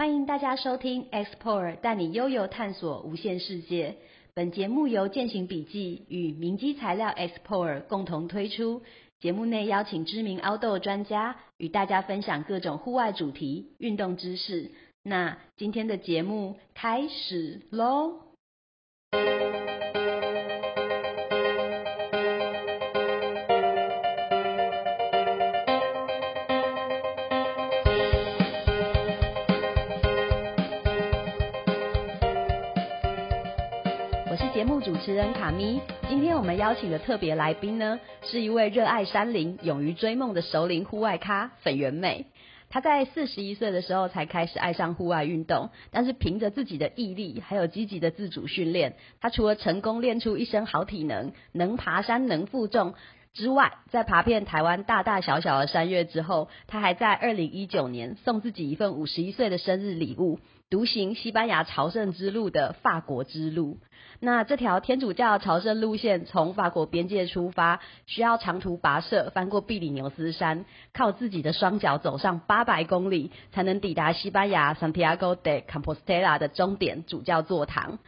欢迎大家收听 Explore，带你悠游探索无限世界。本节目由践行笔记与明基材料 Explore 共同推出。节目内邀请知名 Outdoor 专家与大家分享各种户外主题、运动知识。那今天的节目开始喽！是节目主持人卡咪。今天我们邀请的特别来宾呢，是一位热爱山林、勇于追梦的熟龄户外咖粉圆妹。她在四十一岁的时候才开始爱上户外运动，但是凭着自己的毅力还有积极的自主训练，她除了成功练出一身好体能，能爬山能负重之外，在爬遍台湾大大小小的山岳之后，她还在二零一九年送自己一份五十一岁的生日礼物。独行西班牙朝圣之路的法国之路，那这条天主教朝圣路线从法国边界出发，需要长途跋涉，翻过比里牛斯山，靠自己的双脚走上八百公里，才能抵达西班牙 Santiago de Compostela 的终点主教座堂。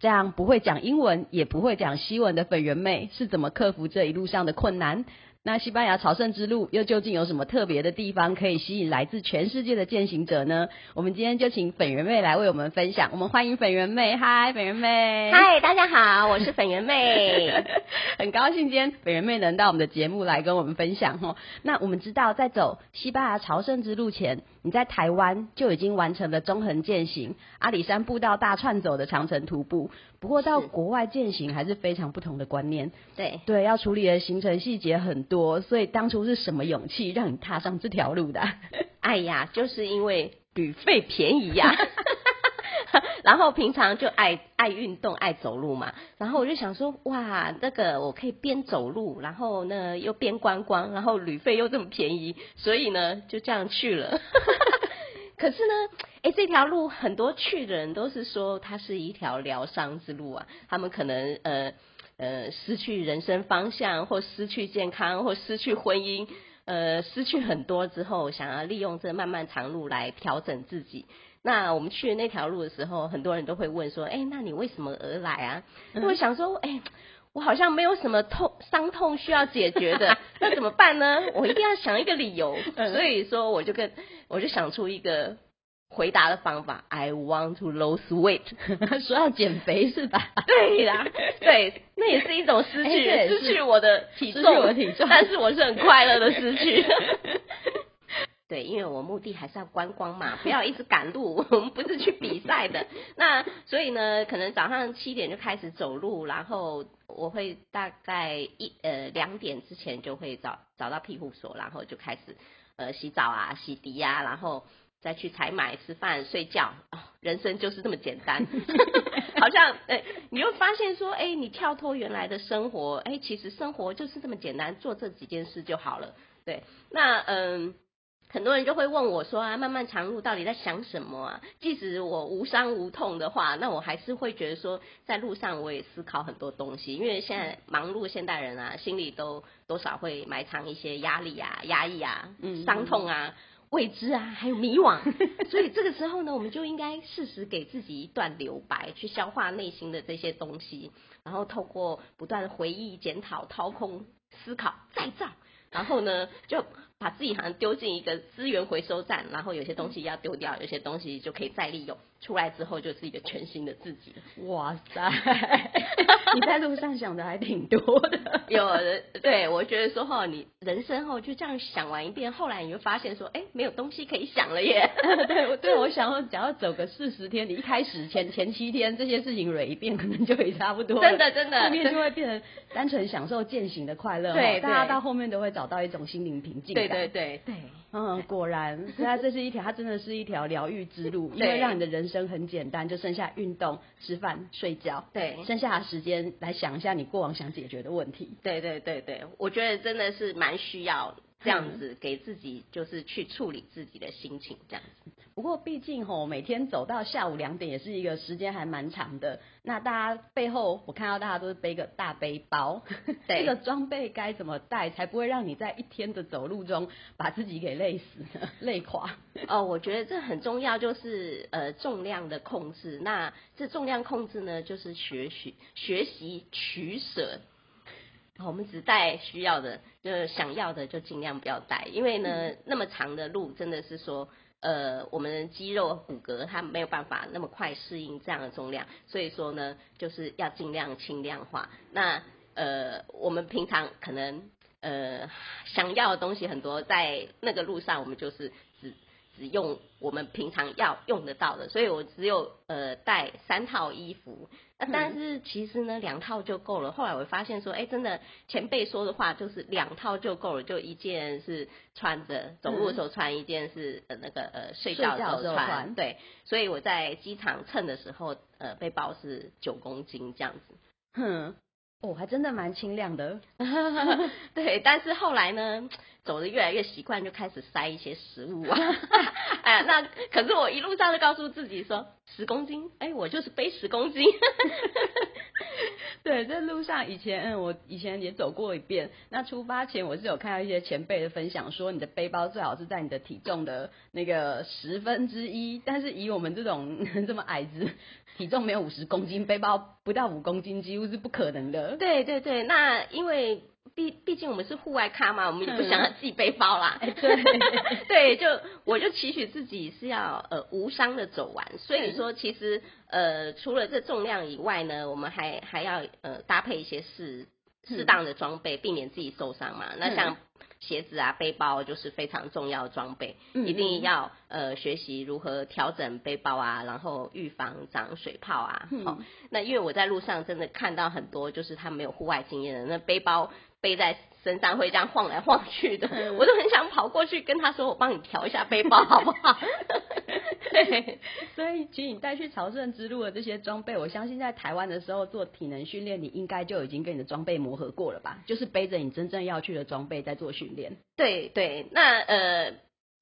这样不会讲英文，也不会讲西文的粉圆妹是怎么克服这一路上的困难？那西班牙朝圣之路又究竟有什么特别的地方可以吸引来自全世界的践行者呢？我们今天就请粉圆妹来为我们分享。我们欢迎粉圆妹，嗨，粉圆妹，嗨，大家好，我是粉圆妹，很高兴今天粉圆妹能到我们的节目来跟我们分享哦。那我们知道，在走西班牙朝圣之路前，你在台湾就已经完成了中横践行、阿里山步道大串走的长城徒步。不过到国外践行还是非常不同的观念，对对，要处理的行程细节很多，所以当初是什么勇气让你踏上这条路的？哎呀，就是因为旅费便宜呀，然后平常就爱爱运动、爱走路嘛，然后我就想说，哇，那个我可以边走路，然后呢又边观光，然后旅费又这么便宜，所以呢就这样去了。可是呢，哎，这条路很多去的人都是说它是一条疗伤之路啊。他们可能呃呃失去人生方向，或失去健康，或失去婚姻，呃失去很多之后，想要利用这漫漫长路来调整自己。那我们去那条路的时候，很多人都会问说，哎，那你为什么而来啊？我想说，哎，我好像没有什么痛伤痛需要解决的，那怎么办呢？我一定要想一个理由。所以说，我就跟我就想出一个回答的方法，I want to lose weight，说要减肥是吧？对啦，对，那也是一种失去，失去我的体重，我的体重，但是我是很快乐的失去。对，因为我目的还是要观光嘛，不要一直赶路，我们不是去比赛的。那所以呢，可能早上七点就开始走路，然后我会大概一呃两点之前就会找找到庇护所，然后就开始呃洗澡啊、洗涤啊，然后再去采买、吃饭、睡觉。人生就是这么简单，好像哎，你又发现说，哎，你跳脱原来的生活，哎，其实生活就是这么简单，做这几件事就好了。对，那嗯。很多人就会问我说啊，漫漫长路到底在想什么啊？即使我无伤无痛的话，那我还是会觉得说，在路上我也思考很多东西。因为现在忙碌现代人啊，心里都多少会埋藏一些压力啊、压抑啊、伤痛啊、未知啊，还有迷惘。所以这个时候呢，我们就应该适时给自己一段留白，去消化内心的这些东西，然后透过不断的回忆、检讨、掏空、思考、再造，然后呢，就。把自己好像丢进一个资源回收站，然后有些东西要丢掉，有些东西就可以再利用。出来之后就是一个全新的自己。哇塞，你在路上想的还挺多的。有，对我觉得说哈，你人生后就这样想完一遍，后来你就发现说，哎，没有东西可以想了耶。对，我对我想要，只要走个四十天，你一开始前前七天这些事情蕊一遍，可能就也差不多。真的，真的，后面就会变成单纯享受践行的快乐。对，大家到后面都会找到一种心灵平静。对对对对。嗯，果然，所以它这是一条，它真的是一条疗愈之路，因为让你的人生很简单，就剩下运动、吃饭、睡觉，对，剩下的时间来想一下你过往想解决的问题。对对对对，我觉得真的是蛮需要这样子给自己就是去处理自己的心情这样子。不过毕竟吼，每天走到下午两点也是一个时间还蛮长的。那大家背后我看到大家都是背个大背包，这个装备该怎么带才不会让你在一天的走路中把自己给累死、累垮？哦，我觉得这很重要，就是呃重量的控制。那这重量控制呢，就是学习学习取舍。我们只带需要的，就是想要的就尽量不要带，因为呢，那么长的路真的是说，呃，我们的肌肉骨骼它没有办法那么快适应这样的重量，所以说呢，就是要尽量轻量化。那呃，我们平常可能呃想要的东西很多，在那个路上我们就是只。用我们平常要用得到的，所以我只有呃带三套衣服，那但是其实呢两套就够了。后来我发现说，哎，真的前辈说的话就是两套就够了，就一件是穿着走路的时候穿，一件是呃那个呃睡觉的时候穿。对，所以我在机场称的时候，呃背包是九公斤这样子。哼。哦，还真的蛮轻量的，对。但是后来呢，走的越来越习惯，就开始塞一些食物啊。哎，那可是我一路上就告诉自己说，十公斤，哎，我就是背十公斤。对，在路上以前，嗯，我以前也走过一遍。那出发前，我是有看到一些前辈的分享，说你的背包最好是在你的体重的那个十分之一。但是以我们这种 这么矮子。体重没有五十公斤，背包不到五公斤，几乎是不可能的。对对对，那因为毕毕竟我们是户外咖嘛，我们也不想要自己背包啦。对 对，就我就期许自己是要呃无伤的走完。所以说，其实呃除了这重量以外呢，我们还还要呃搭配一些适适当的装备，避免自己受伤嘛。那像。鞋子啊，背包就是非常重要的装备，一定要呃学习如何调整背包啊，然后预防长水泡啊。好，那因为我在路上真的看到很多，就是他没有户外经验的，那背包背在。身上会这样晃来晃去的，我都很想跑过去跟他说：“我帮你调一下背包，好不好？”对，所以其实你带去朝圣之路的这些装备，我相信在台湾的时候做体能训练，你应该就已经跟你的装备磨合过了吧？就是背着你真正要去的装备在做训练。对对，那呃，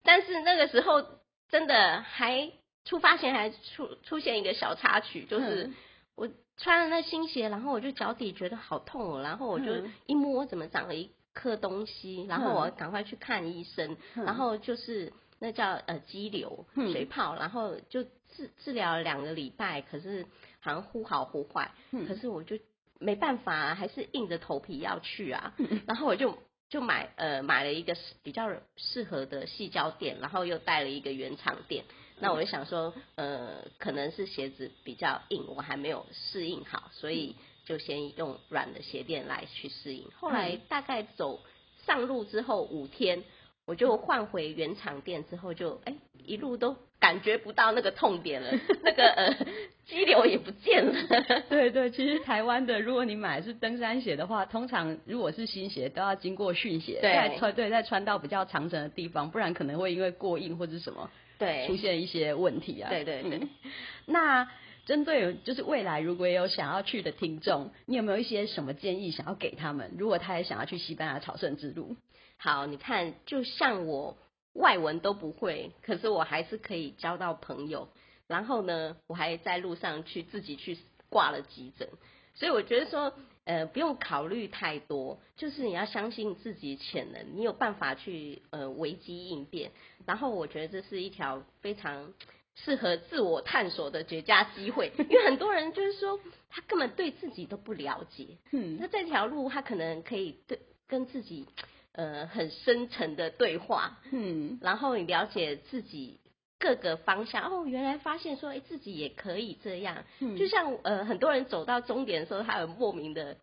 但是那个时候真的还出发前还出出现一个小插曲，就是我。穿了那新鞋，然后我就脚底觉得好痛哦，然后我就一摸，怎么长了一颗东西，然后我赶快去看医生，然后就是那叫呃肌瘤水泡，然后就治治疗两个礼拜，可是好像忽好忽坏，可是我就没办法，还是硬着头皮要去啊，然后我就就买呃买了一个比较适合的细胶垫，然后又带了一个原厂垫。那我就想说，呃，可能是鞋子比较硬，我还没有适应好，所以就先用软的鞋垫来去适应。后来大概走上路之后五天，我就换回原厂垫之后，就哎一路都感觉不到那个痛点了，那个呃肌瘤也不见了。对对，其实台湾的，如果你买是登山鞋的话，通常如果是新鞋都要经过训鞋，再穿对再穿到比较长程的地方，不然可能会因为过硬或者什么。对，出现一些问题啊。对对对。那针对就是未来如果有想要去的听众，你有没有一些什么建议想要给他们？如果他也想要去西班牙朝圣之路，好，你看，就像我外文都不会，可是我还是可以交到朋友。然后呢，我还在路上去自己去挂了急诊，所以我觉得说。呃，不用考虑太多，就是你要相信自己潜能，你有办法去呃危机应变。然后我觉得这是一条非常适合自我探索的绝佳机会，因为很多人就是说他根本对自己都不了解，嗯，那这条路他可能可以对跟自己呃很深沉的对话，嗯，然后你了解自己。各个方向哦，原来发现说，哎，自己也可以这样。嗯就像呃，很多人走到终点的时候，他有莫名的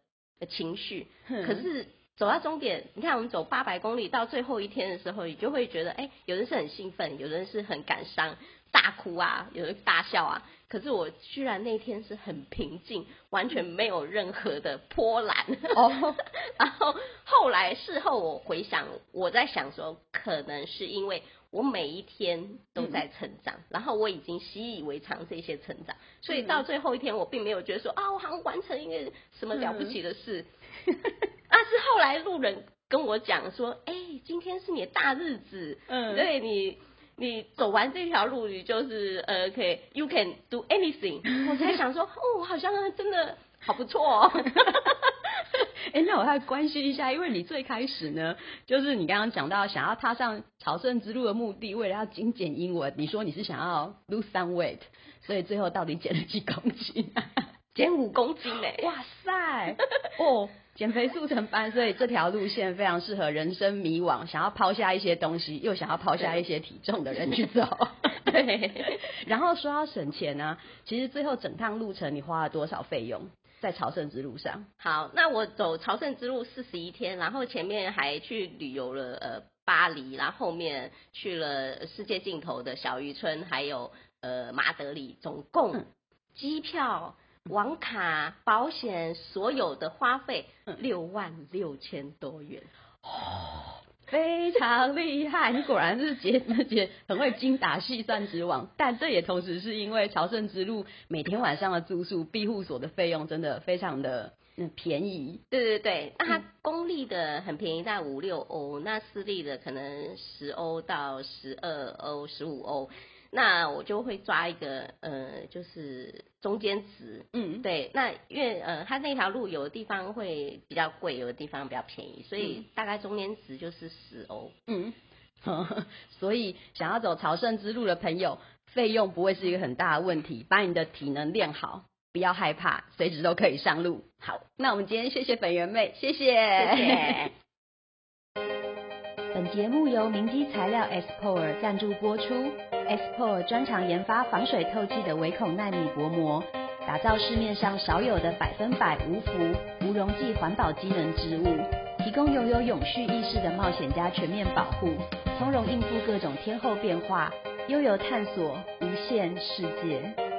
情绪。可是走到终点，你看我们走八百公里到最后一天的时候，你就会觉得，哎，有人是很兴奋，有人是很感伤，大哭啊，有人大笑啊。可是我居然那天是很平静，完全没有任何的波澜。哦，然后后来事后我回想，我在想说，可能是因为。我每一天都在成长，然后我已经习以为常这些成长，所以到最后一天，我并没有觉得说啊，我好像完成一个什么了不起的事。啊，是后来路人跟我讲说，哎，今天是你的大日子，嗯对你。你走完这条路，你就是呃，可以，you can do anything。我才想说，哦，好像真的好不错哦。哎、那我还关心一下，因为你最开始呢，就是你刚刚讲到想要踏上朝圣之路的目的，为了要精简英文，你说你是想要 lose some weight，所以最后到底减了几公斤、啊？减五公斤嘞！哇塞，哦，减肥速成班，所以这条路线非常适合人生迷惘，想要抛下一些东西，又想要抛下一些体重的人 去走。对，然后说要省钱呢、其实最后整趟路程你花了多少费用在朝圣之路上？好，那我走朝圣之路四十一天，然后前面还去旅游了呃巴黎，然后后面去了世界尽头的小渔村，还有呃马德里，总共嗯机票、网卡、保险所有的花费嗯六万六千多元。非常厉害，你果然是姐姐很会精打细算之王。但这也同时是因为朝圣之路每天晚上的住宿庇护所的费用真的非常的嗯便宜，对对对，那它公立的很便宜，在五六欧，那私立的可能十欧到十二欧、十五欧。那我就会抓一个呃，就是中间值，嗯，对，那因为呃，它那条路有的地方会比较贵，有的地方比较便宜，所以大概中间值就是十欧。嗯，所以想要走朝圣之路的朋友，费用不会是一个很大的问题，把你的体能练好，不要害怕，随时都可以上路。好，那我们今天谢谢粉圆妹，谢谢，谢谢。本节目由明基材料 S Power 赞助播出。Xpo 专长研发防水透气的微孔纳米薄膜，打造市面上少有的百分百无氟、无溶剂环保机能织物，提供拥有永续意识的冒险家全面保护，从容应付各种天候变化，悠游探索无限世界。